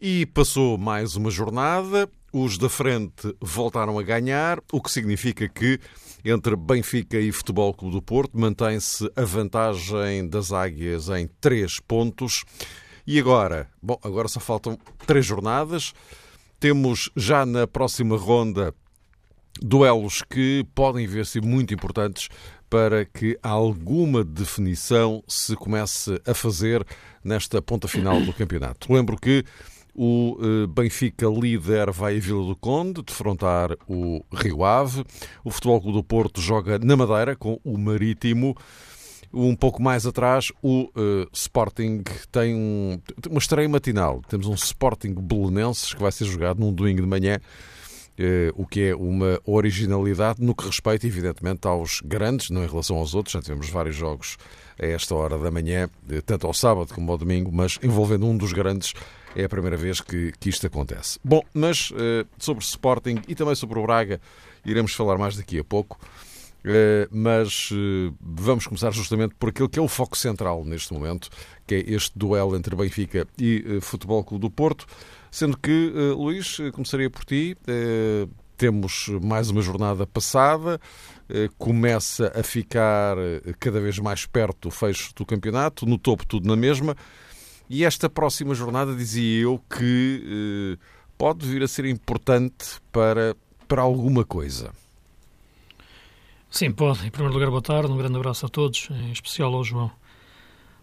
E passou mais uma jornada. Os da frente voltaram a ganhar, o que significa que entre Benfica e Futebol Clube do Porto mantém-se a vantagem das Águias em três pontos. E agora? Bom, agora só faltam três jornadas. Temos já na próxima ronda duelos que podem ver-se muito importantes para que alguma definição se comece a fazer nesta ponta final do campeonato. Lembro que o eh, Benfica líder vai a Vila do Conde defrontar o Rio Ave. O Futebol Clube do Porto joga na Madeira com o Marítimo. Um pouco mais atrás, o uh, Sporting tem um, uma estreia matinal. Temos um Sporting Belenenses que vai ser jogado num domingo de manhã o que é uma originalidade no que respeita, evidentemente, aos grandes, não em relação aos outros. Já tivemos vários jogos a esta hora da manhã, eh, tanto ao sábado como ao domingo, mas envolvendo um dos grandes, é a primeira vez que, que isto acontece. Bom, mas eh, sobre Sporting e também sobre o Braga, iremos falar mais daqui a pouco. mas vamos começar justamente por aquilo que é o foco central neste momento, que é este duelo entre Benfica e Futebol Clube do Porto. Sendo que, uh, Luís, eh, começaria por ti. Uh, temos mais uma jornada passada, começa a ficar cada vez mais perto do fecho do campeonato, no topo tudo na mesma. E esta próxima jornada, dizia eu, que pode vir a ser importante para, para alguma coisa. Sim, pode. Em primeiro lugar, boa tarde, um grande abraço a todos, em especial ao João.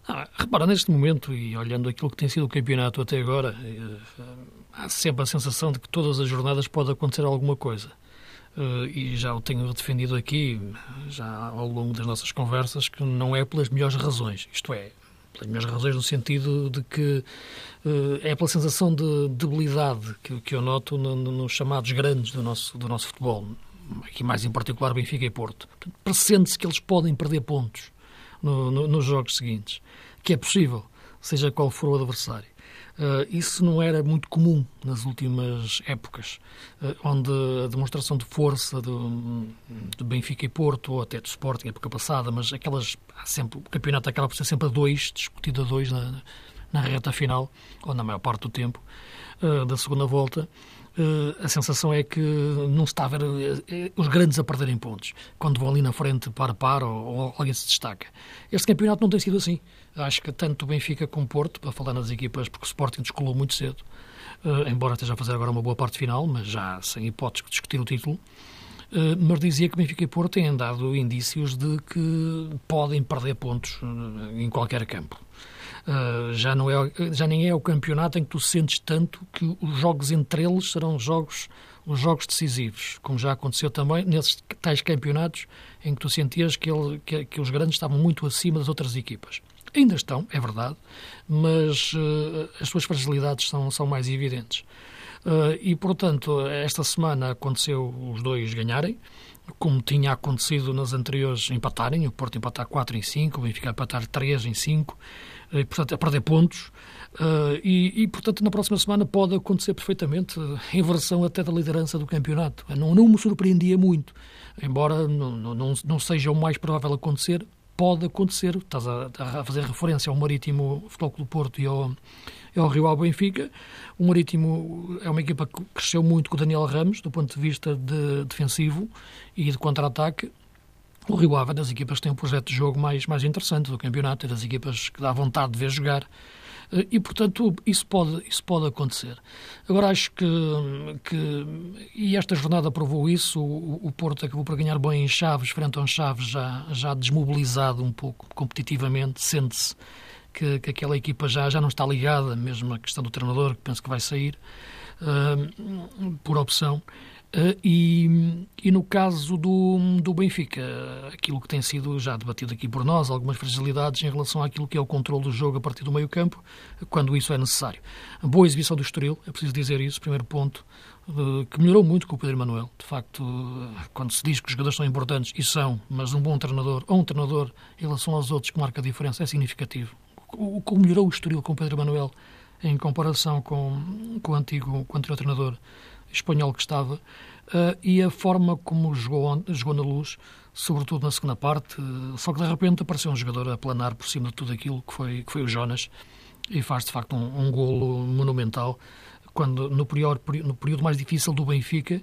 Ah, repara, neste momento, e olhando aquilo que tem sido o campeonato até agora, eh, há sempre a sensação de que todas as jornadas pode acontecer alguma coisa. Uh, e já o tenho defendido aqui, já ao longo das nossas conversas, que não é pelas melhores razões. Isto é, pelas melhores razões no sentido de que uh, é pela sensação de debilidade que, eu noto no, no, nos chamados grandes do nosso, do nosso futebol. Aqui mais em particular Benfica e Porto. Pressente-se que eles podem perder pontos no, nos jogos seguintes que é possível, seja qual for o adversário. Uh, isso não era muito comum nas últimas épocas, uh, onde a demonstração de força do, de Benfica e Porto, ou até do Sporting, época passada, mas aquelas, sempre, o campeonato acaba por ser sempre a dois, discutido a dois na, na reta final, ou na maior parte do tempo, uh, da segunda volta, a sensação é que não se está a ver os grandes a perderem pontos, quando vão ali na frente para para ou, alguém se destaca. Este campeonato não tem sido assim. Acho que tanto Benfica como Porto, para falar nas equipas, porque o Sporting descolou muito cedo, embora esteja a fazer agora uma boa parte final, mas já sem hipótese de discutir o título. Mas dizia que Benfica e Porto têm dado indícios de que podem perder pontos em qualquer campo. Uh, já, não é, já nem é o campeonato em que tu sentes tanto que os jogos entre eles serão jogos, os jogos decisivos, como já aconteceu também nesses tais campeonatos em que tu sentias que, ele, que, que os grandes estavam muito acima das outras equipas. Ainda estão, é verdade, mas uh, as suas fragilidades são, são mais evidentes. Uh, e, portanto, esta semana aconteceu os dois ganharem, como tinha acontecido nas anteriores empatarem, o Porto empatar 4 em 5, o Benfica empatar 3 em 5, uh, e, portanto, a perder pontos. Uh, e, e, portanto, na próxima semana pode acontecer perfeitamente em versão até da liderança do campeonato. Não, não me surpreendia muito, embora não, não, não seja o mais provável acontecer, pode acontecer. Estás a, a fazer referência ao Marítimo Futebol Clube Porto e ao, ao Rio Ave Benfica. O Marítimo é uma equipa que cresceu muito com o Daniel Ramos, do ponto de vista de defensivo e de contra-ataque. O Rio Ave é das equipas que tem um projeto de jogo mais, mais interessante do campeonato, é das equipas que dá vontade de ver jogar. Eh, e, portanto, isso pode, isso pode acontecer. Agora, acho que, que e esta jornada provou isso, o, o Porto acabou por ganhar bem em Chaves, frente a um Chaves já, já desmobilizado um pouco competitivamente, sente-se que, que aquela equipa já, já não está ligada, mesmo a questão do treinador, que penso que vai sair, uh, por opção. Uh, e, e, no caso do, do Benfica, aquilo que tem sido já debatido aqui por nós, algumas fragilidades em relação àquilo que é o controle do jogo a partir do meio campo, quando isso é necessário. Boa exibição do Estoril, é preciso dizer isso, primeiro ponto, que melhorou muito com o Pedro Manuel. De facto, quando se diz que os jogadores são importantes, e são, mas um bom treinador, ou um treinador em relação aos outros que marca a diferença, é significativo. O que melhorou o Estoril com o Pedro Manuel em comparação com, com o antigo, com o anterior treinador espanhol que estava, uh, e a forma como jogou, jogou na luz, sobretudo na segunda parte, uh, só que de repente apareceu um jogador a planar por cima de tudo aquilo que foi, que foi o Jonas, e faz de facto um, um golo monumental, quando no período, no período mais difícil do Benfica,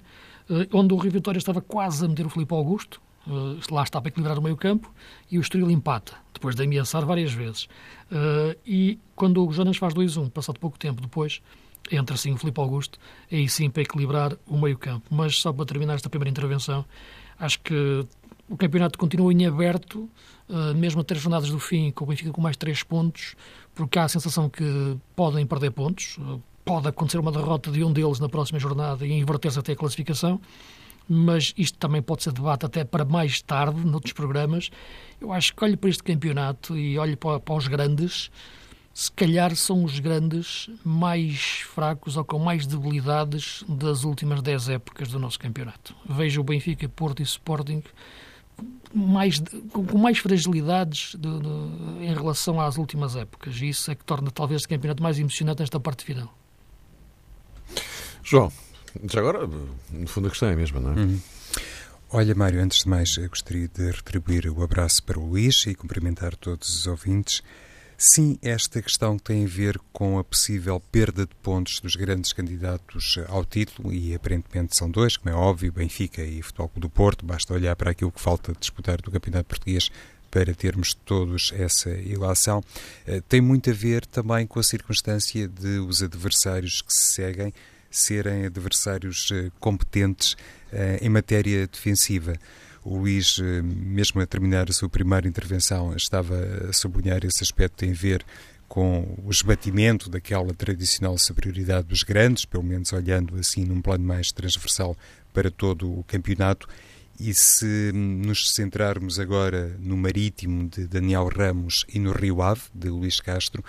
uh, onde o Rio Vitória estava quase a meter o Filipe Augusto, Uh, lá está para equilibrar o meio campo e o Estoril empata, depois de ameaçar várias vezes. Uh, e quando o Jonas faz 2-1, passado pouco tempo depois, entra sim o Filipe Augusto, aí sim para equilibrar o meio-campo. Mas só para terminar esta primeira intervenção, acho que o campeonato continua em aberto, uh, mesmo a três jornadas do fim, com o Benfica com mais três pontos, porque há a sensação que podem perder pontos, uh, pode acontecer uma derrota de um deles na próxima jornada e inverter-se até a classificação, mas isto também pode ser debate até para mais tarde, noutros programas. Eu acho que olho para este campeonato e olho para, para os grandes, se calhar são os grandes mais fracos ou com mais debilidades das últimas 10 épocas do nosso campeonato. Vejo o Benfica, Porto e Sporting mais, com mais fragilidades de, de, em relação às últimas épocas. E isso é que torna talvez este campeonato mais emocionante nesta parte final. João, já agora, no fundo a questão é a mesma, não é? Uhum. Olha, Mário, antes de mais, gostaria de retribuir o abraço para o Luís e cumprimentar todos os ouvintes. Sim, esta questão tem a ver com a possível perda de pontos dos grandes candidatos ao título, e aparentemente são dois, como é óbvio, Benfica e Futebol Clube do Porto. Basta olhar para aquilo que falta disputar do Campeonato Português para termos todos essa ilação. Eh, tem muito a ver também com a circunstância de os adversários que se seguem serem adversários eh, competentes eh, em matéria defensiva. O Luís, eh, mesmo a terminar a sua primeira intervenção, estava a sublinhar esse aspecto que tem a ver com o esbatimento daquela tradicional superioridade dos grandes, pelo menos olhando assim num plano mais transversal para todo o campeonato. E se nos centrarmos agora no Marítimo de Daniel Ramos e no Rio Ave de Luís Castro,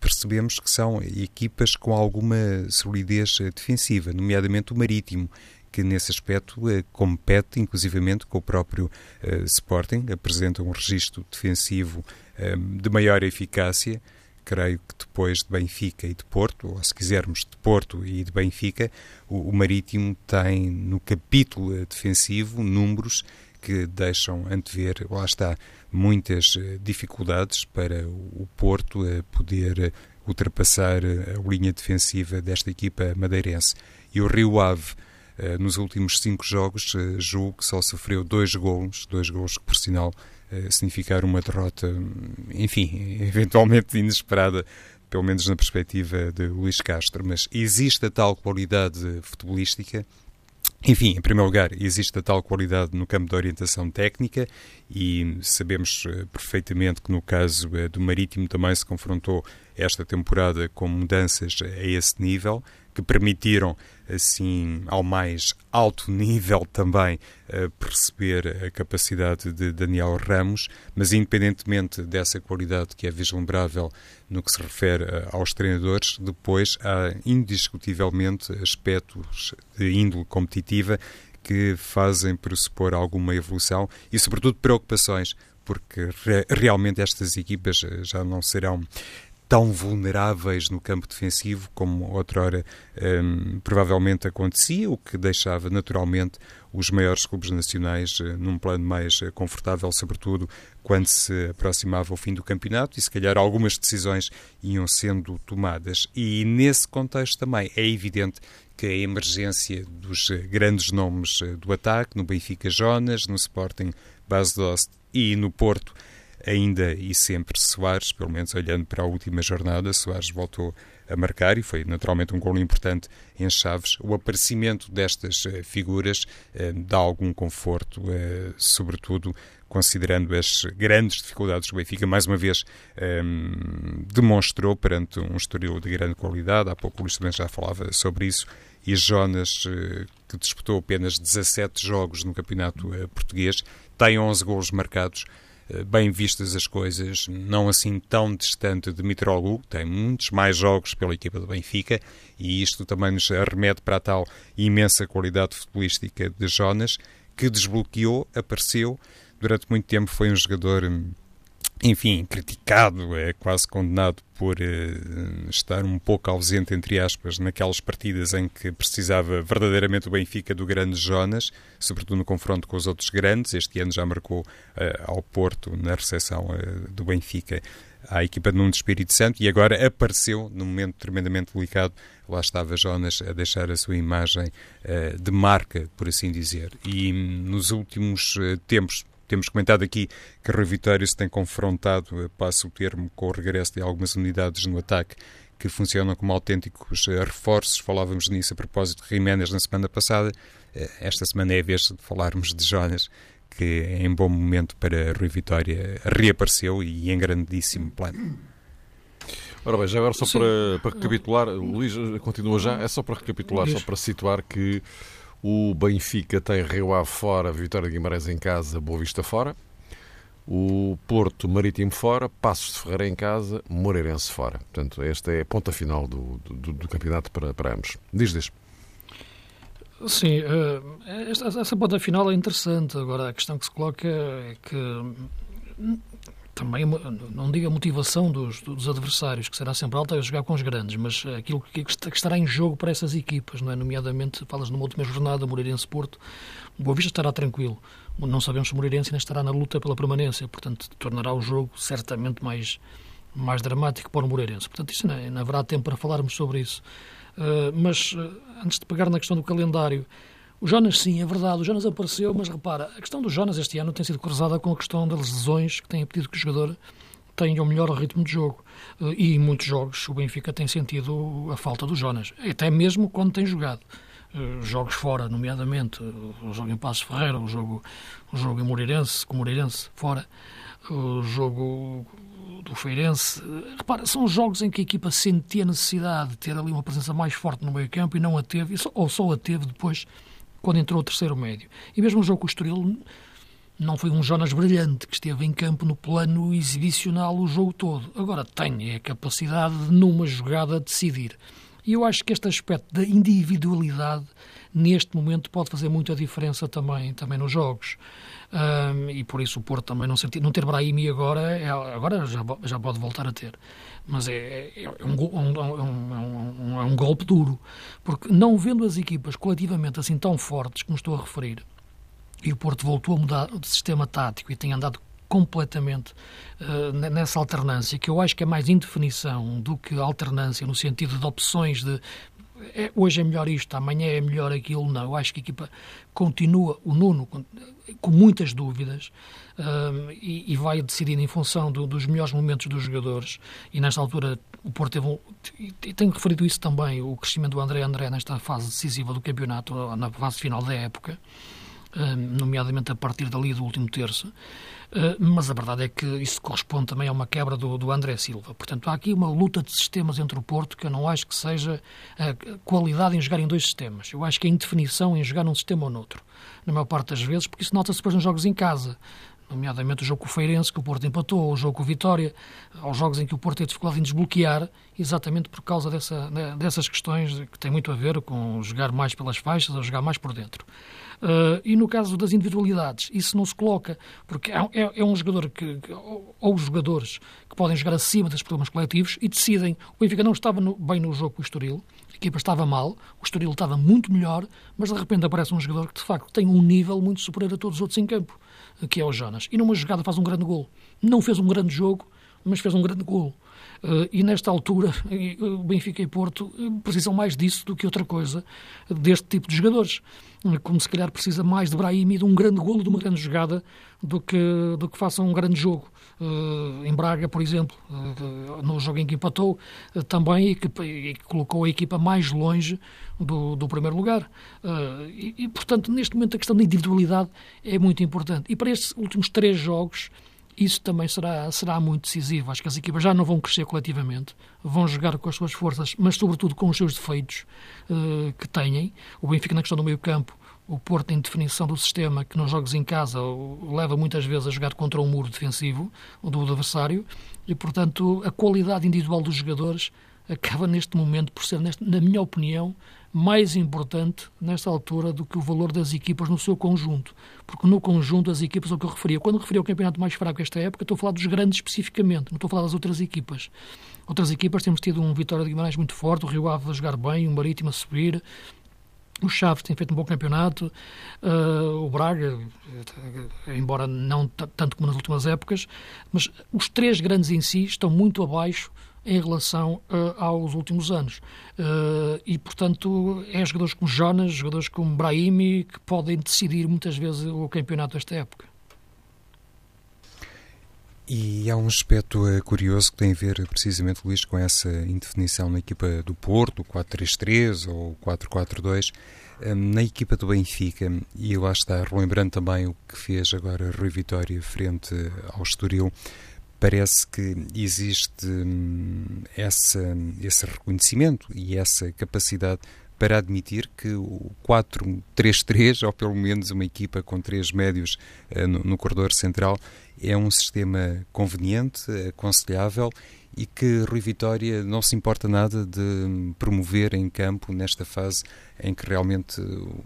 percebemos que são equipas com alguma solidez defensiva, nomeadamente o Marítimo, que nesse aspecto eh, compete inclusivamente com o próprio eh, Sporting, apresenta um registro defensivo eh, de maior eficácia, creio que depois de Benfica e de Porto, ou se quisermos de Porto e de Benfica, o, o Marítimo tem no capítulo defensivo números que deixam antever, lá está, muitas dificuldades para o Porto poder ultrapassar a linha defensiva desta equipa madeirense. E o Rio Ave nos últimos cinco jogos, uh, julgo que só sofreu dois gols, dois gols que, por sinal, uh, significaram uma derrota, enfim, eventualmente inesperada, pelo menos na perspectiva de Luís Castro. Mas existe a tal qualidade futebolística enfim, em primeiro lugar, existe a tal qualidade no campo da orientação técnica e sabemos perfeitamente que no caso do Marítimo também se confrontou esta temporada com mudanças a esse nível que permitiram assim ao mais alto nível também uh, perceber a capacidade de Daniel Ramos, mas independentemente dessa qualidade que é vislumbrável no que se refere uh, aos treinadores, depois há indiscutivelmente aspectos de índole competitiva que fazem pressupor alguma evolução e, sobretudo, preocupações, porque re realmente estas equipas eh, já não serão tão vulneráveis no campo defensivo como outrora um, provavelmente acontecia, o que deixava naturalmente os maiores clubes nacionais uh, num plano mais uh, confortável, sobretudo quando se aproximava o fim do campeonato e se calhar algumas decisões iam sendo tomadas. E nesse contexto também é evidente que a emergência dos uh, grandes nomes do ataque, no Benfica Jonas, no Sporting Bas Dost e no Porto, ainda e sempre Soares, pelo menos olhando para a última jornada, Soares voltou a marcar e foi naturalmente um gol importante em Chaves. O aparecimento destas uh, figuras uh, dá algum conforto, uh, sobretudo considerando as grandes dificuldades que o Benfica, mais uma vez, um, demonstrou perante um estoril de grande qualidade. Há pouco o Luís também já falava sobre isso. E Jonas, que que disputou apenas 17 jogos no campeonato português, tem 11 golos marcados. Bem vistas as coisas, não assim tão distante de Mitroglou, tem muitos mais jogos pela equipa do Benfica e isto também nos remete para a tal imensa qualidade futebolística de Jonas, que desbloqueou, apareceu, durante muito tempo foi um jogador hum, enfim, criticado, é quase condenado por uh, estar um pouco ausente, entre aspas, naquelas partidas em que precisava verdadeiramente o Benfica do grande Jonas, sobretudo no confronto com os outros grandes. Este ano já marcou uh, ao Porto, na recepção uh, do Benfica, à equipa de Nuno Espírito Santo e agora apareceu num momento tremendamente delicado. Lá estava Jonas a deixar a sua imagem de marca, por assim dizer. E hum, nos últimos tempos, temos comentado aqui que Rui Vitória se tem confrontado, passo o termo, com o regresso de algumas unidades no ataque que funcionam como autênticos eh, reforços. Falávamos nisso a propósito de Jiménez na semana passada. Eh, esta semana é a vez de falarmos de Jonas, que em bom momento para Rui Vitória reapareceu e em grandíssimo plano. Ora bem, já agora só para, para recapitular, Luís continua já, é só para recapitular, só para situar que o Benfica tem Rio Ave fora, Vitória de Guimarães em casa, Boa Vista fora. O Porto Marítimo fora, Passos de Ferreira em casa, Moreirense fora. Portanto, esta é a ponta final do, do, do campeonato para, para ambos. Diz, diz. Sim, eh, essa ponta final é interessante. Agora, a questão que se coloca é que também, não digo a motivação dos, dos, adversários, que será sempre alta, é jogar com os grandes, mas aquilo que, que estará em jogo para essas equipas, não é? nomeadamente, falas numa última jornada, Moreirense-Porto, o Boa Vista estará tranquilo. Não sabemos se o Moreirense ainda estará na luta pela permanência, portanto, tornará o jogo certamente mais, mais dramático para o Moreirense. Portanto, isso não, não haverá tempo para falarmos sobre isso. Uh, mas, uh, antes de pegar na questão do calendário, o Jonas, sim, é verdade, o Jonas apareceu, mas repara, a questão do Jonas este ano tem sido cruzada com a questão das lesões que têm impedido que o jogador tenha o melhor ritmo de jogo. Eh, e em muitos jogos o Benfica tem sentido a falta do Jonas, até mesmo quando tem jogado. Eh, jogos fora, nomeadamente o jogo em Passos Ferreira, o jogo, o jogo em Moreirense, com Moreirense fora, o jogo do Feirense. Repara, são jogos em que a equipa sentia necessidade de ter ali uma presença mais forte no meio campo e não a teve, ou só a teve depois quando entrou o terceiro médio. E mesmo o jogo com o Estoril não foi um Jonas brilhante que esteve em campo no plano exibicional o jogo todo. Agora tem a capacidade de, numa jogada, decidir. E eu acho que este aspecto da individualidade, neste momento, pode fazer muita diferença também, também nos jogos. Um, e por isso o Porto também não, sentir, não ter Brahimi agora, é, agora já, já pode voltar a ter mas é, é, é, um, um, um, é um golpe duro, porque não vendo as equipas coletivamente assim tão fortes como estou a referir, e o Porto voltou a mudar de sistema tático e tem andado completamente uh, nessa alternância, que eu acho que é mais indefinição do que alternância, no sentido de opções de é, hoje é melhor isto, amanhã é melhor aquilo. Não, eu acho que a equipa continua, o Nuno, com, muitas dúvidas um, e, e, vai decidindo em função do, dos melhores momentos dos jogadores. E nesta altura o Porto teve um. E tenho referido isso também, o crescimento do André André nesta fase decisiva do campeonato, na fase final da época, um, nomeadamente a partir dali do último terço. Eh, mas a verdade é que isso corresponde também a uma quebra do, do André Silva. Portanto, há aqui uma luta de sistemas entre o Porto que eu não acho que seja a qualidade em jogar em dois sistemas. Eu acho que é indefinição em jogar num sistema ou noutro. Na maior parte das vezes, porque isso nota-se depois nos jogos em casa nomeadamente o jogo com o Feirense, que o Porto empatou, o jogo com o Vitória, aos jogos em que o Porto teve dificuldade em desbloquear, exatamente por causa dessa, né, dessas questões que têm muito a ver com jogar mais pelas faixas ou jogar mais por dentro. Uh, e no caso das individualidades, isso não se coloca, porque é, é, é um jogador que, ou os jogadores que podem jogar acima dos problemas coletivos e decidem. O Benfica não estava no, bem no jogo com o Estoril, equipa estava mal, o Estoril estava muito melhor, mas de repente aparece um jogador que de facto tem um nível muito superior a todos os outros em campo que é o Jonas. E numa jogada faz um grande gol. Não fez um grande jogo, mas fez um grande gol. Uh, e nesta altura, o Benfica e Porto eh, precisam mais disso do que outra coisa, deste tipo de jogadores. Como se calhar precisa mais de Brahim e de um grande golo, de uma grande jogada, do que, do que faça um grande jogo. Uh, em Braga, por exemplo, uh, no jogo em que empatou, também e que, e que, colocou a equipa mais longe do, do primeiro lugar. E, e, portanto, neste momento, a questão da individualidade é muito importante. E para estes últimos três jogos, isso também será, será muito decisivo. Acho que as equipas já não vão crescer coletivamente, vão jogar com as suas forças, mas sobretudo com os seus defeitos uh, que têm. O Benfica na questão do meio campo, o Porto em definição do sistema, que nos jogos em casa leva muitas vezes a jogar contra um muro defensivo do adversário, e portanto a qualidade individual dos jogadores acaba neste momento por ser, na minha opinião, mais importante nesta altura do que o valor das equipas no seu conjunto. Porque no conjunto as equipas, é o que eu referia, quando referi ao campeonato mais fraco esta época, estou a falar dos grandes especificamente, não estou a falar das outras equipas. Outras equipas temos tido um Vitória de Guimarães muito forte, o Rio Ave a jogar bem, o Marítimo a subir, o Chaves tem feito um bom campeonato, uh, o Braga, embora não tanto como nas últimas épocas, mas os três grandes em si estão muito abaixo em relação uh, aos últimos anos. Uh, e, portanto, é jogadores como Jonas, jogadores como Brahimi, que podem decidir muitas vezes o campeonato desta época. E há um aspecto uh, curioso que tem a ver precisamente, Luís, com essa indefinição na equipa do Porto, 4-3-3 ou 4-4-2, na equipa do Benfica, e lá está, relembrando também o que fez agora Rui Vitória frente ao Estoril, parece que existe hum, essa, esse reconhecimento e essa capacidade para admitir que o 4-3-3, ou pelo menos uma equipa com três médios uh, no, no, corredor central, é um sistema conveniente, aconselhável e que Rui Vitória não se importa nada de promover em campo nesta fase em que realmente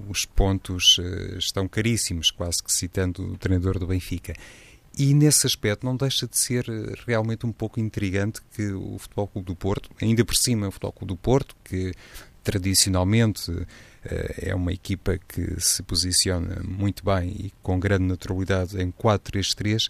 os pontos uh, estão caríssimos, quase que citando o treinador do Benfica. E nesse aspecto não deixa de ser eh, realmente um pouco intrigante que o Futebol Clube do Porto, ainda por cima o Futebol Clube do Porto, que tradicionalmente eh, é uma equipa que se posiciona muito bem e com grande naturalidade em 4-3-3,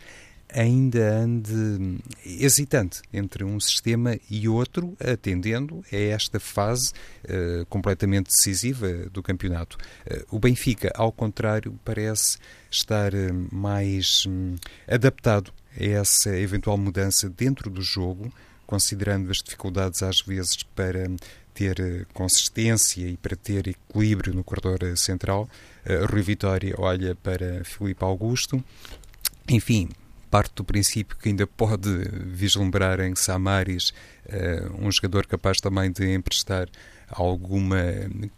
ainda ande hesitante entre um sistema e outro, atendendo a esta fase uh, completamente decisiva do campeonato. Uh, o Benfica, ao contrário, parece estar uh, mais um, adaptado a essa eventual mudança dentro do jogo, considerando as dificuldades às vezes para ter consistência e para ter equilíbrio no corredor central. Rui Vitória olha para Filipe Augusto. Enfim, parte do princípio que ainda pode vislumbrar em Samaris uh, um jogador capaz também de emprestar alguma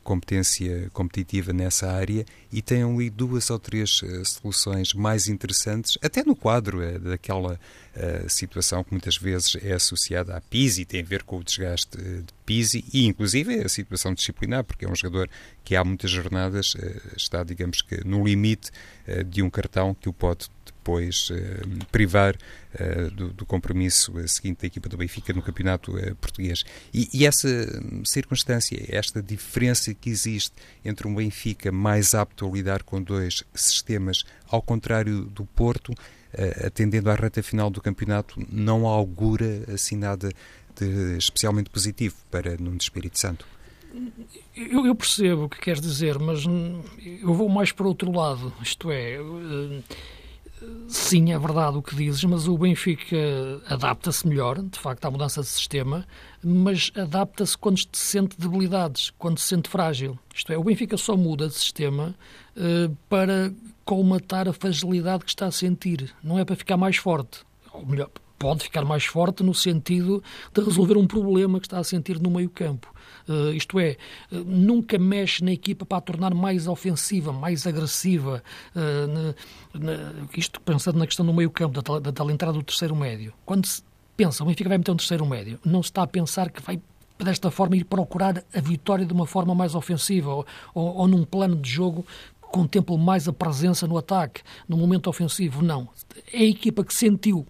competência competitiva nessa área e tem ali duas ou três uh, soluções mais interessantes, até no quadro uh, daquela uh, situação que muitas vezes é associada à Pisi, tem a ver com o desgaste de Pisi e inclusive a situação disciplinar, porque é um jogador que há muitas jornadas está, digamos que, no limite de um cartão que o pode depois privar do, do, compromisso seguinte da equipa do Benfica no campeonato uh, português. E, e, essa circunstância, esta diferença que existe entre um Benfica mais apto a lidar com dois sistemas, ao contrário do Porto, atendendo à reta final do campeonato, não augura assim nada de especialmente positivo para Nuno Espírito Santo. Eu, eu, percebo o que queres dizer, mas eu vou mais para outro lado. Isto é, Sim, é verdade o que dizes, mas o Benfica adapta-se melhor, de facto, à mudança de sistema, mas adapta-se quando se sente debilidades, quando se sente frágil. Isto é, o Benfica só muda de sistema uh, para colmatar a fragilidade que está a sentir, não é para ficar mais forte. Ou melhor, pode ficar mais forte no sentido de resolver um problema que está a sentir no meio-campo. Uh, isto é, uh, nunca mexe na equipa para a tornar mais ofensiva, mais agressiva. Uh, na, na, isto pensando na questão do meio-campo, da, da, da entrada do terceiro médio. Quando se pensa, o Benfica vai meter um terceiro médio, não se está a pensar que vai desta forma ir procurar a vitória de uma forma mais ofensiva ou, ou, num plano de jogo contemple mais a presença no ataque, no momento ofensivo. Não. É a equipa que sentiu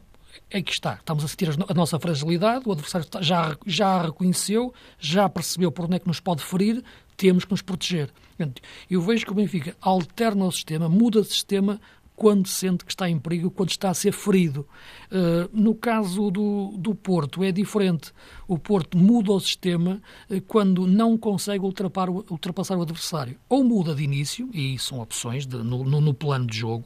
é que está. Estamos a sentir a nossa fragilidade, o adversário já, já a reconheceu, já percebeu por onde é que nos pode ferir, temos que nos proteger. Eu vejo que o Benfica alterna o sistema, muda de sistema quando sente que está em perigo, quando está a ser ferido. Uh, no caso do, do Porto é diferente. O Porto muda o sistema uh, quando não consegue ultrapassar o, ultrapassar o adversário. Ou muda de início, e são opções de, no, no, no plano de jogo,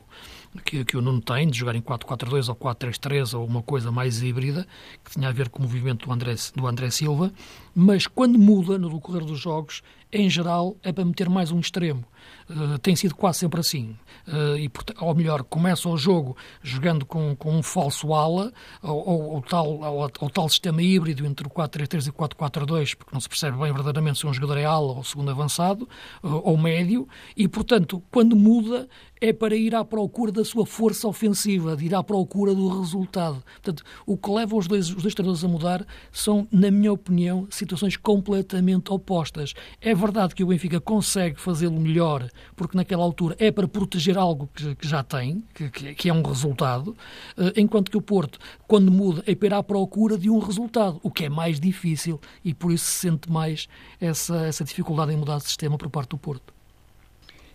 que, que o Nuno tem, de jogar em 4-4-2 ou 4-3-3 ou uma coisa mais híbrida, que tinha a ver com o movimento do André, do André Silva, mas quando muda no decorrer dos jogos em geral, é para meter mais um extremo. Uh, tem sido quase sempre assim. Uh, e, ou melhor, começa o jogo jogando com, com um falso ala, ou, ou, ou tal, ou, ou, tal sistema híbrido entre o 4-3-3 e o 4-4-2, porque não se percebe bem verdadeiramente se um jogador é ala ou segundo avançado, uh, ou médio, e, portanto, quando muda, é para ir à procura da sua força ofensiva, de ir à procura do resultado. Portanto, o que leva os dois, os dois treinadores a mudar são, na minha opinião, situações completamente opostas. É verdade que o Benfica consegue fazê-lo melhor, porque naquela altura é para proteger algo que, que já tem, que, que, é um resultado, eh, enquanto que o Porto, quando muda, é para ir à procura de um resultado, o que é mais difícil e por isso se sente mais essa, essa dificuldade em mudar de sistema por parte do Porto.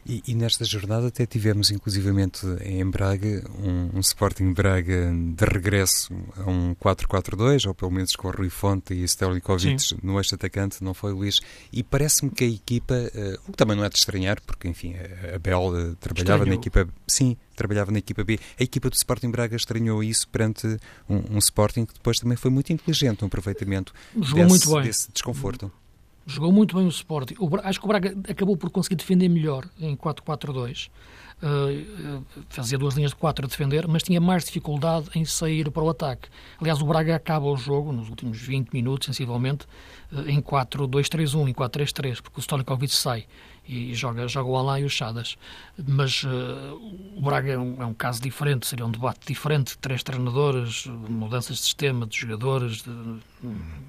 E, e, nesta jornada até tivemos inclusivamente em Braga um, um Sporting Braga de regresso a um 4-4-2, ou pelo menos com Rui Fonte e Stelikovic no eixo atacante, não foi Luís? E parece-me que a equipa, uh, o que também não é de estranhar, porque enfim, a, a Bel uh, trabalhava Estranhou. na equipa, sim, trabalhava na equipa B. A equipa do Sporting Braga estranhou isso perante um, um Sporting que depois também foi muito inteligente no aproveitamento desse, desse desconforto. Jogou muito bem o Sporting. O, acho que o Braga acabou por conseguir defender melhor em 4-4-2. Uh, fazia duas linhas de quatro a defender, mas tinha mais dificuldade em sair para o ataque. Aliás, o Braga acaba o jogo, nos últimos 20 minutos, sensivelmente, uh, em 4-2-3-1, em 4-3-3, porque o Stojkovic sai e joga, joga o Alain e o Chadas. Mas uh, o Braga é um, é um, caso diferente, seria um debate diferente, três treinadores, mudanças de sistema, de jogadores, de,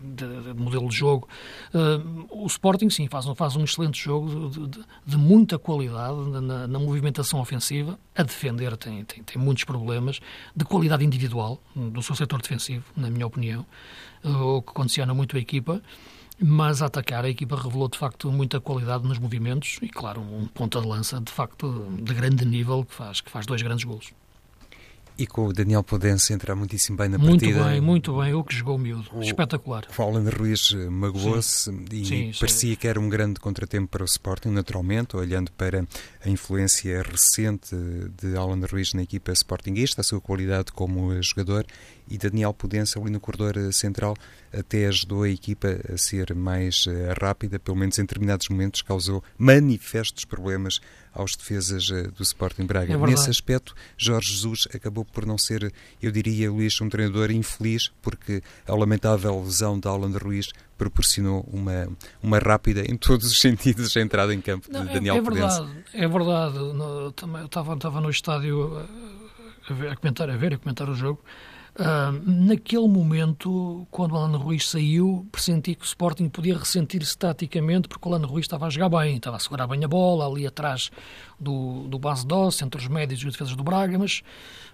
de, de modelo de jogo. Uh, o Sporting, sim, faz, faz um excelente jogo de, de muita qualidade na, na, movimentação ofensiva, a defender tem, tem, tem, muitos problemas, de qualidade individual do seu setor defensivo, na minha opinião, uh, o que condiciona muito a equipa mas a atacar a equipa revelou de facto muita qualidade nos movimentos e claro um ponta de lança de facto de grande nível que faz que faz dois grandes golos e com o Daniel Podense entrar muitíssimo bem na muito partida. Muito bem, muito bem. O que jogou miúdo. O, Espetacular. O Alan Ruiz magoou-se e sim, parecia sim. que era um grande contratempo para o Sporting, naturalmente, olhando para a influência recente de Alan Ruiz na equipa Sportingista, a sua qualidade como jogador e Daniel Pudense ali no corredor eh, central até ajudou a equipa a ser mais eh, rápida, pelo menos em determinados momentos causou manifestos problemas aos defesas eh, do Sporting Braga. É Nesse aspecto, Jorge Jesus acabou por não ser, eu diria, Luís, um treinador infeliz, porque a lamentável lesão de Alan Ruiz proporcionou uma, uma rápida, em todos os sentidos, entrada em campo não, de Daniel é, é verdade, É verdade. No, também, eu estava, estava no estádio a, ver, a comentar, a ver, a comentar o jogo. Uh, naquele momento, quando o Alano Ruiz saiu, pressenti que o Sporting podia ressentir-se taticamente, porque o Alano Ruiz estava a jogar bem, estava a segurar bem a bola, ali atrás do, do base doce, entre os médios e os defesas do Braga, mas,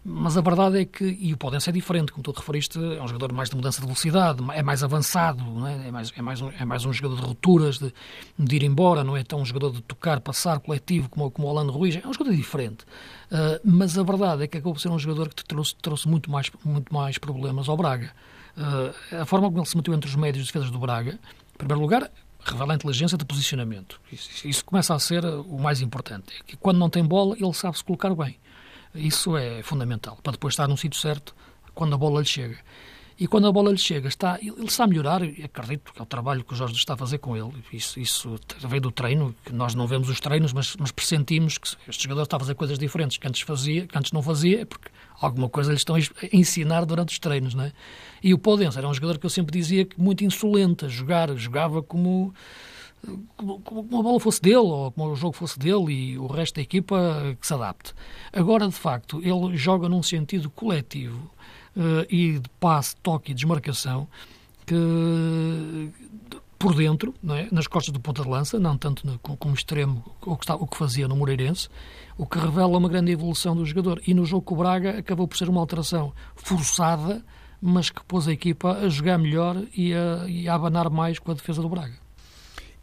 mas a verdade é que, e o Podense é diferente, como tu referiste, é um jogador mais de mudança de velocidade, é mais avançado, é? É, mais, é, mais um, é mais um jogador de rupturas, de, de ir embora, não é tão um jogador de tocar, passar coletivo como, como o Alano Ruiz, é um jogador diferente. Uh, mas a verdade é que acabou por ser um jogador que trouxe, trouxe muito, mais, muito mais problemas ao Braga. Uh, a forma como ele se meteu entre os médios e defesas do Braga, em primeiro lugar, revela a inteligência de posicionamento. Isso, isso, começa a ser o mais importante. É que quando não tem bola, ele sabe se colocar bem. Isso é fundamental, para depois estar no sítio certo quando a bola lhe chega. E quando a bola lhe chega, está, ele está a melhorar, e acredito que é o trabalho que o Jorge está a fazer com ele. Isso, isso vem do treino, que nós não vemos os treinos, mas, mas pressentimos que este jogador está a fazer coisas diferentes que antes fazia, que antes não fazia, porque alguma coisa lhe estão a ensinar durante os treinos, não é? E o Podense era um jogador que eu sempre dizia que muito insolente a jogar, jogava como como, como a bola fosse dele ou como o jogo fosse dele e o resto da equipa que se adapte. Agora, de facto, ele joga num sentido coletivo uh, e de passe, toque e desmarcação que por dentro, é? nas costas do ponta de lança, não tanto no, como extremo o que, está, o que fazia no Moreirense, o que revela uma grande evolução do jogador. E no jogo com o Braga acabou por ser uma alteração forçada, mas que pôs a equipa a jogar melhor e a, e a abanar mais com a defesa do Braga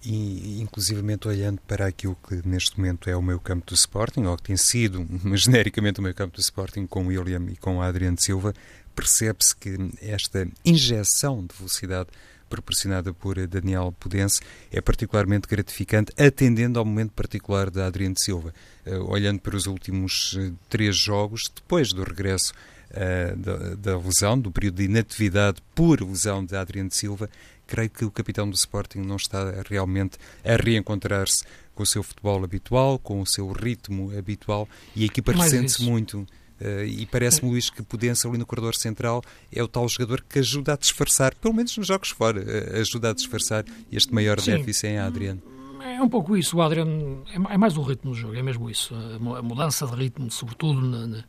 e inclusivamente olhando para aquilo que neste momento é o meu campo do Sporting, ou que tem sido genericamente o meu campo do Sporting com o William e com o Adriano Silva, percebe-se que esta injeção de velocidade proporcionada por Daniel Pudense é particularmente gratificante, atendendo ao momento particular de Adriano Silva. Uh, olhando para os últimos uh, três jogos, depois do regresso uh, da, da, lesão, do período de inatividade por lesão de Adriano Silva, creio que o capitão do Sporting não está realmente a reencontrar-se com o seu futebol habitual, com o seu ritmo habitual e a equipa ressente-se muito. Uh, e parece-me, Luís, que Pudense ali no corredor central é o tal jogador que ajuda a disfarçar, pelo menos nos jogos fora, uh, ajuda a disfarçar este maior Sim. déficit em Adriano. É um pouco isso, o Adriano é, é mais o ritmo do jogo, é mesmo isso. A mudança de ritmo, sobretudo na,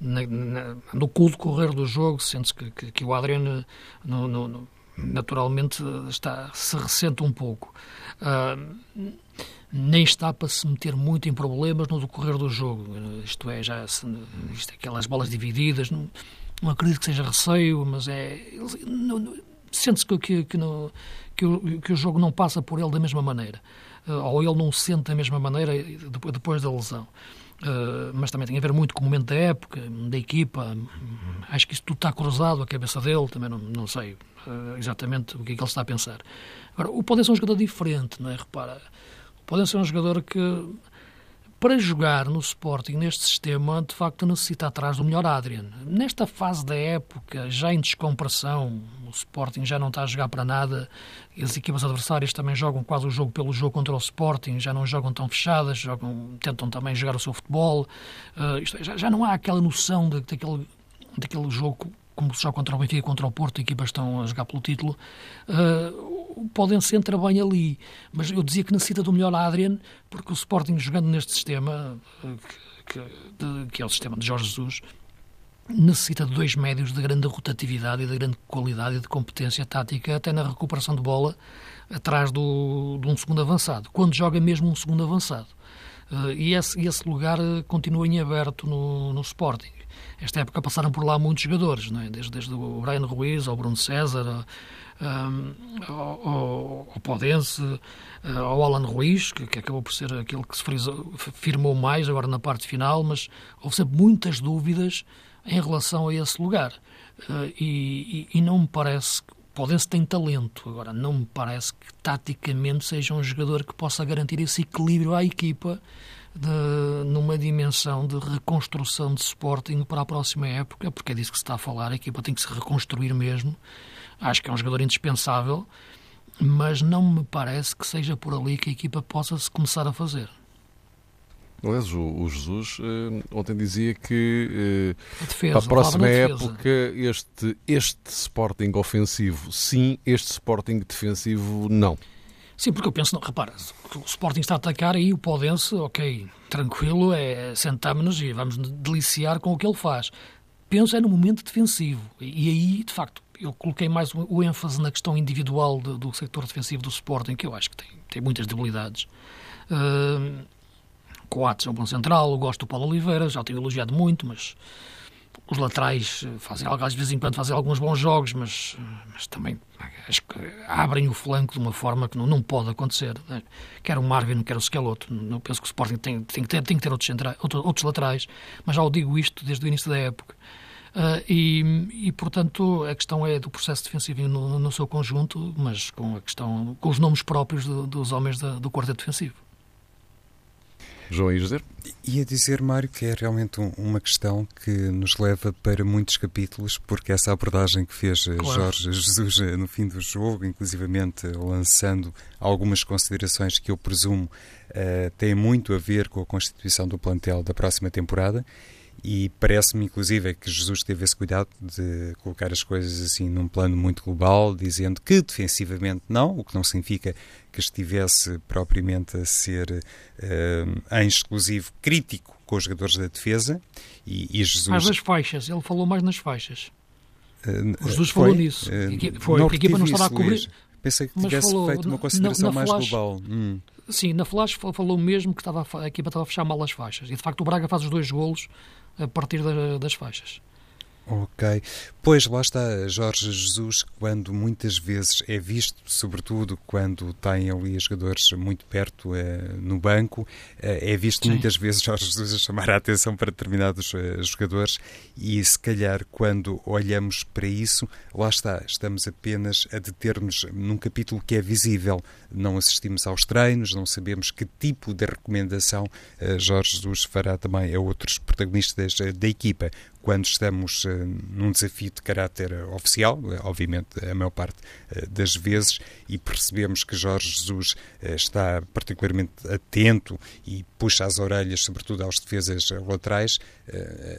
na, na, no cool correr do jogo, sentes que, que, que o Adriano no, no, no, naturalmente está, se ressente um pouco. Uh, nem está para se meter muito em problemas no decorrer do jogo. Isto é, já isto é aquelas bolas divididas, não, não acredito que seja receio, mas é. Sente-se que, que, que, que, o, que o jogo não passa por ele da mesma maneira. Uh, ou ele não sente da mesma maneira depois da lesão. Uh, mas também tem a ver muito com o momento da época, da equipa. Acho que isso tudo está cruzado a cabeça dele, também não, não sei uh, exatamente o que é que ele está a pensar. Agora, o Poder é um jogador diferente, não é? Repara, podem ser um jogador que, para jogar no Sporting, neste sistema, de facto necessita atrás do melhor Adrian. Nesta fase da época, já em descompressão, o Sporting já não está a jogar para nada, as equipas adversárias também jogam quase o jogo pelo jogo contra o Sporting, já não jogam tão fechadas, jogam, tentam também jogar o seu futebol. Uh, isto, é, já, já, não há aquela noção de, daquele, daquele jogo como se joga contra o Benfica contra o Porto, equipas estão a jogar pelo título, uh, podem se entrar bem ali. Mas eu dizia que necessita do melhor Adrian, porque o Sporting jogando neste sistema, uh, que, que, que, é o sistema de Jorge Jesus, necessita de dois médios de grande rotatividade e de grande qualidade e de competência tática, até na recuperação de bola, atrás do, de um segundo avançado, quando joga mesmo um segundo avançado. Uh, e esse, esse lugar continua em aberto no, no Sporting esta época passaram por lá muitos jogadores, é? desde, desde o Brian Ruiz ao Bruno César, ao, Podense, eh, ao Alan Ruiz, que, acabou por ser aquele que se firmou mais agora na parte final, mas houve sempre muitas dúvidas em relação a esse lugar. Uh, e, e, e, não me parece que Podense tem talento, agora não me parece que taticamente seja um jogador que possa garantir esse equilíbrio à equipa de, numa dimensão de reconstrução de Sporting para a próxima época, porque é disso que se está a falar, a equipa tem que se reconstruir mesmo. Acho que é um jogador indispensável, mas não me parece que seja por ali que a equipa possa se começar a fazer. Aliás, o, o Jesus eh, ontem dizia que eh, defesa, para a próxima época este, este Sporting ofensivo sim, este Sporting defensivo não. Sim, porque eu penso, não, repara, o Sporting está a atacar aí o Podense, ok, tranquilo, é sentámonos e vamos deliciar com o que ele faz. Penso é no momento defensivo. E, aí, de facto, eu coloquei mais o, ênfase na questão individual de, do sector defensivo do Sporting, que eu acho que tem, tem muitas debilidades. Uh, Coates é um bom central, eu gosto do Paulo Oliveira, já o tenho elogiado muito, mas os laterais fazem, às vezes em quando fazem alguns bons jogos, mas, mas também acho que abrem o flanco de uma forma que não, não pode acontecer. Né? Quer o Marvin, quer o Schelotto. Não penso que o Sporting tem, tem, que, ter, tem que ter outros, centrais, outros laterais, mas já o digo isto desde o início da época. Uh, e, e, portanto, a questão é do processo defensivo no, no, seu conjunto, mas com a questão, com os nomes próprios do, dos homens da, do quarteto defensivo. João, ia dizer? Ia dizer, Mário, que é realmente um, uma questão que nos leva para muitos capítulos, porque essa abordagem que fez eh, claro. Jorge Jesus eh, no fim do jogo, inclusivamente lançando algumas considerações que eu presumo uh, têm muito a ver com a constituição do plantel da próxima temporada e parece-me, inclusive, que Jesus teve esse cuidado de colocar as coisas assim num plano muito global, dizendo que defensivamente não, o que não significa que estivesse propriamente a ser uh, em exclusivo crítico com os jogadores da defesa. E, e Jesus. Mais nas faixas, ele falou mais nas faixas. Uh, Jesus foi, falou nisso. Uh, foi, a equipa não estava a cobrir. Pensei que tivesse falou, feito uma consideração na, na mais flash, global. Hum. Sim, na Flash falou mesmo que estava, a equipa estava a fechar mal as faixas. E de facto o Braga faz os dois golos a partir da, das faixas. Ok. Pois lá está Jorge Jesus, quando muitas vezes é visto, sobretudo quando tem ali jogadores muito perto eh, no banco, eh, é visto Sim. muitas vezes Jorge Jesus a chamar a atenção para determinados eh, jogadores e se calhar quando olhamos para isso, lá está, estamos apenas a deter-nos num capítulo que é visível. Não assistimos aos treinos, não sabemos que tipo de recomendação Jorge Jesus fará também a outros protagonistas da equipa quando estamos num desafio de caráter oficial, obviamente a maior parte das vezes, e percebemos que Jorge Jesus está particularmente atento e puxa as orelhas, sobretudo aos defesas laterais,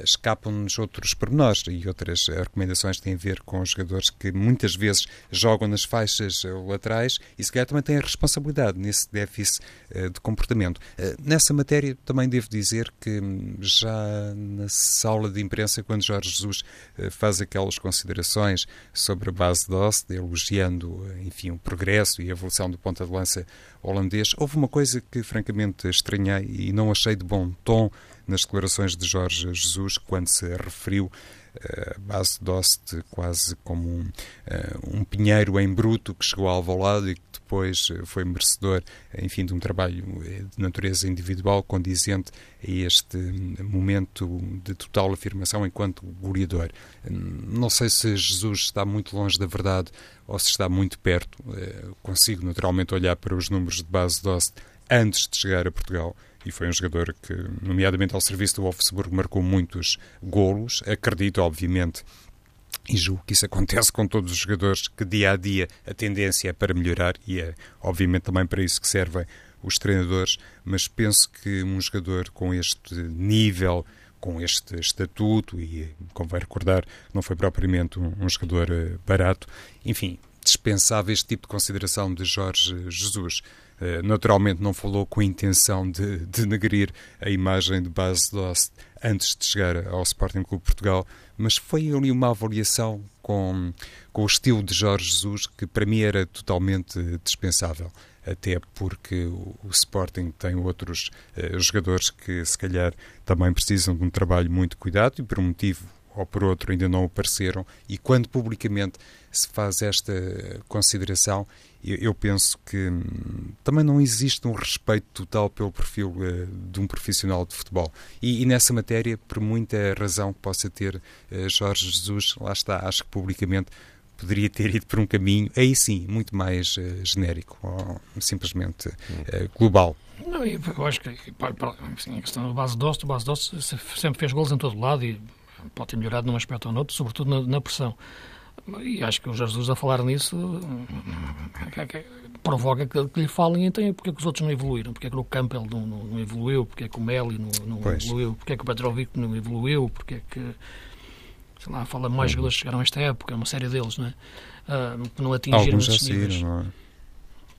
escapam-nos outros pormenores e outras recomendações têm a ver com jogadores que muitas vezes jogam nas faixas laterais e se calhar também têm a responsabilidade nesse déficit de comportamento. Nessa matéria também devo dizer que hum, já na sala de imprensa, quando Jorge Jesus eh, faz aquelas considerações sobre a base de elogiando eh, enfim, o progresso e a evolução do ponta de lança holandês, houve uma coisa que francamente estranhei e não achei de bom tom nas declarações de Jorge Jesus quando se referiu a base de Ost quase como um, um pinheiro em bruto que chegou ao Alvalade e depois foi merecedor, enfim, de um trabalho de natureza individual condizente a este momento de total afirmação enquanto goleador. Não sei se Jesus está muito longe da verdade ou se está muito perto. Consigo naturalmente olhar para os números de base de Ost antes de chegar a Portugal e foi um jogador que, nomeadamente ao serviço do Wolfsburg, marcou muitos golos. Acredito, obviamente, e julgo que isso acontece com todos os jogadores, que dia a dia a tendência é para melhorar e é, obviamente, também para isso que servem os treinadores. Mas penso que um jogador com este nível, com este estatuto, e convém recordar, não foi propriamente um, um jogador eh, barato, enfim, dispensava este tipo de consideração de Jorge Jesus. Eh, naturalmente não falou com a intenção de denegrir a imagem de base Dost antes de chegar ao Sporting Clube Portugal, mas foi ali uma avaliação com, com o estilo de Jorge Jesus que para mim era totalmente dispensável. Até porque o, Sporting tem outros uh, jogadores que se calhar também precisam de um trabalho muito cuidado e por um motivo ou por outro ainda não apareceram e quando publicamente se faz esta consideração eu penso que hum, também não existe um respeito total pelo perfil uh, de um profissional de futebol. E, e, nessa matéria, por muita razão que possa ter uh, Jorge Jesus, lá está, acho que publicamente poderia ter ido por um caminho, aí sim, muito mais uh, genérico, ou simplesmente global. Não, eu acho que assim, a questão da base doce, base doce sempre fez gols em todo lado e pode ter melhorado num aspecto ou noutro, sobretudo na, na pressão. E acho que o Jesus a falar nisso provoca que, que lhe falem então porque é que os outros não evoluíram, porque é que o Campbell não, não, não evoluiu, porque é que o Meli não, não evoluiu, porque é que o Petrovic não evoluiu, porque é que sei lá, fala mais uhum. jogadores que chegaram a esta época, uma série deles, não é? Uh, que não atingiram Alguns já saíram, não é?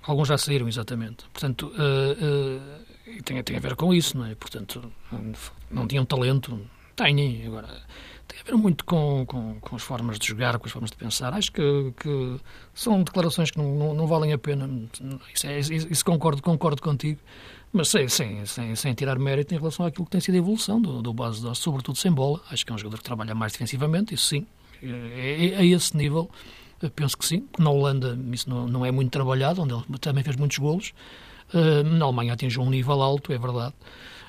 Alguns já saíram, exatamente. Portanto, uh, uh, tem, tem a ver com isso, não é? Portanto, não tinham talento, têm, agora tem a ver muito com, com, com, as formas de jogar, com as formas de pensar. Acho que, que são declarações que não, não, não valem a pena. Isso, é, isso, concordo, concordo contigo, mas sem, sem, sem, sem, tirar mérito em relação àquilo que tem sido a evolução do, do base de sobretudo sem bola. Acho que é um jogador que trabalha mais defensivamente, isso sim. É, é, a esse nível, penso que sim. Na Holanda isso não, não é muito trabalhado, onde ele também fez muitos golos. Uh, na Alemanha atingiu um nível alto, é verdade.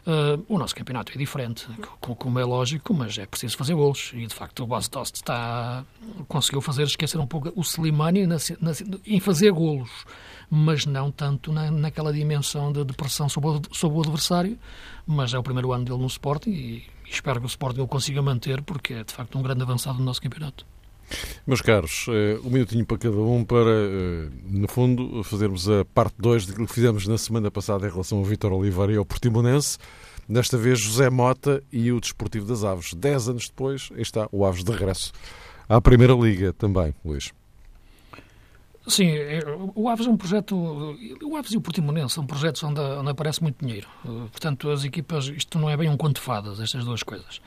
Uh, o nosso campeonato é diferente, como é lógico, mas é preciso fazer golos. E, de facto, o Bas Dost está, conseguiu fazer esquecer um pouco o Slimani na, na, em fazer golos, mas não tanto na, naquela dimensão de, de pressão sobre o, sobre o, adversário. Mas é o primeiro ano dele no Sporting e, e espero que o Sporting o consiga manter, porque é, de facto, um grande avançado no nosso campeonato. Meus caros, eh, um minutinho para cada um para, eh, no fundo, fazermos a parte 2 daquilo que fizemos na semana passada em relação ao Vitor Oliveira e ao Portimonense. Desta vez, José Mota e o Desportivo das Aves. Dez anos depois, está o Aves de regresso à Primeira Liga também, Luís. Sim, é, o Aves é um projeto. O Aves e o Portimonense são projetos onde, onde aparece muito dinheiro. Eh, portanto, as equipas. Isto não é bem um conto de fadas, estas duas coisas.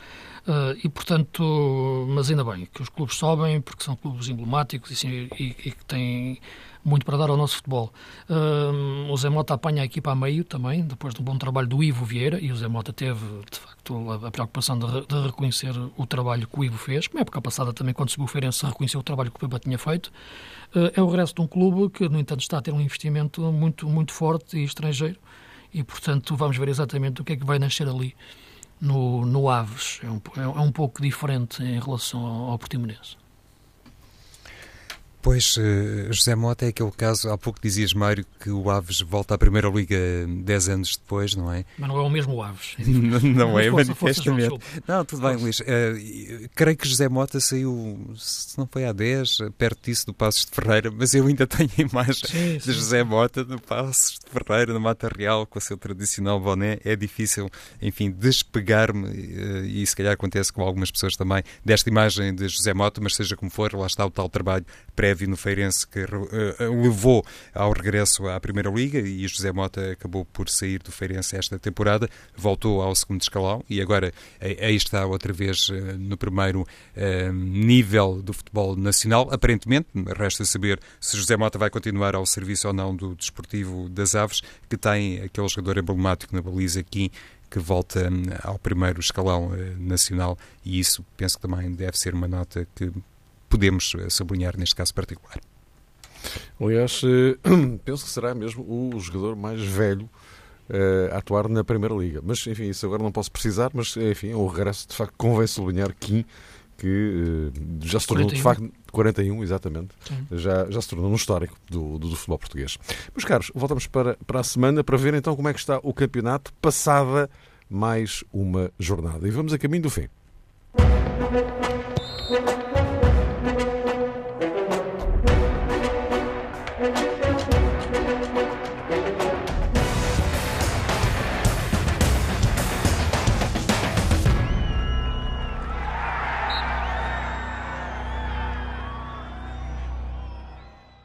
Uh, e, portanto, mas ainda bem que os clubes sobem, porque são clubes emblemáticos e, e, e que têm muito para dar ao nosso futebol. Uh, o Zé Mota apanha a equipa a meio também, depois de um bom trabalho do Ivo Vieira, e o Zé Mota teve, de facto, a, a preocupação de, de, reconhecer o trabalho que o Ivo fez, como é época passada também, quando subiu o Feirense, reconheceu o trabalho que o Pepa tinha feito. Uh, é o regresso de um clube que, no entanto, está a ter um investimento muito, muito forte e estrangeiro, e, portanto, vamos ver exatamente o que é que vai nascer ali no, no Aves. É um, é um pouco diferente em relação ao, ao Portimonense. Pois, eh, José Mota é aquele caso, há pouco dizias, Mário, que o Aves volta à Primeira Liga 10 anos depois, não é? Mas não é o mesmo Aves. não, é, manifestamente. Não, tudo bem, Luís. Uh, creio que José Mota saiu, se não foi há 10, perto disso do Passos de Ferreira, mas eu ainda tenho a imagem sim, sim. de José Mota no Passos de Ferreira, no Mata Real, com o seu tradicional boné. É difícil, enfim, despegar-me, uh, e se calhar acontece com algumas pessoas também, desta imagem de José Mota, mas seja como for, lá está o tal trabalho prévio no Feirense que uh, levou ao regresso à Primeira Liga e José Mota acabou por sair do Feirense esta temporada, voltou ao segundo escalão e agora aí está outra vez no primeiro nível do futebol nacional. Aparentemente, resta saber se José Mota vai continuar ao serviço ou não do Desportivo das Aves, que tem aquele jogador emblemático na baliza aqui que volta hum, ao primeiro escalão nacional e isso penso que também deve ser uma nota que podemos eh, sublinhar neste caso particular. Aliás, eh, penso que será mesmo o jogador mais velho uh, a atuar na Primeira Liga. Mas, enfim, isso agora não posso precisar, mas, enfim, o regresso, de facto, convém sublinhar Kim, que já se tornou, 41. de facto, 41, exatamente, já, já se tornou um histórico do, do, do, futebol português. Meus caros, voltamos para, para a semana para ver então como é que está o campeonato, passada mais uma jornada. E vamos a caminho do fim.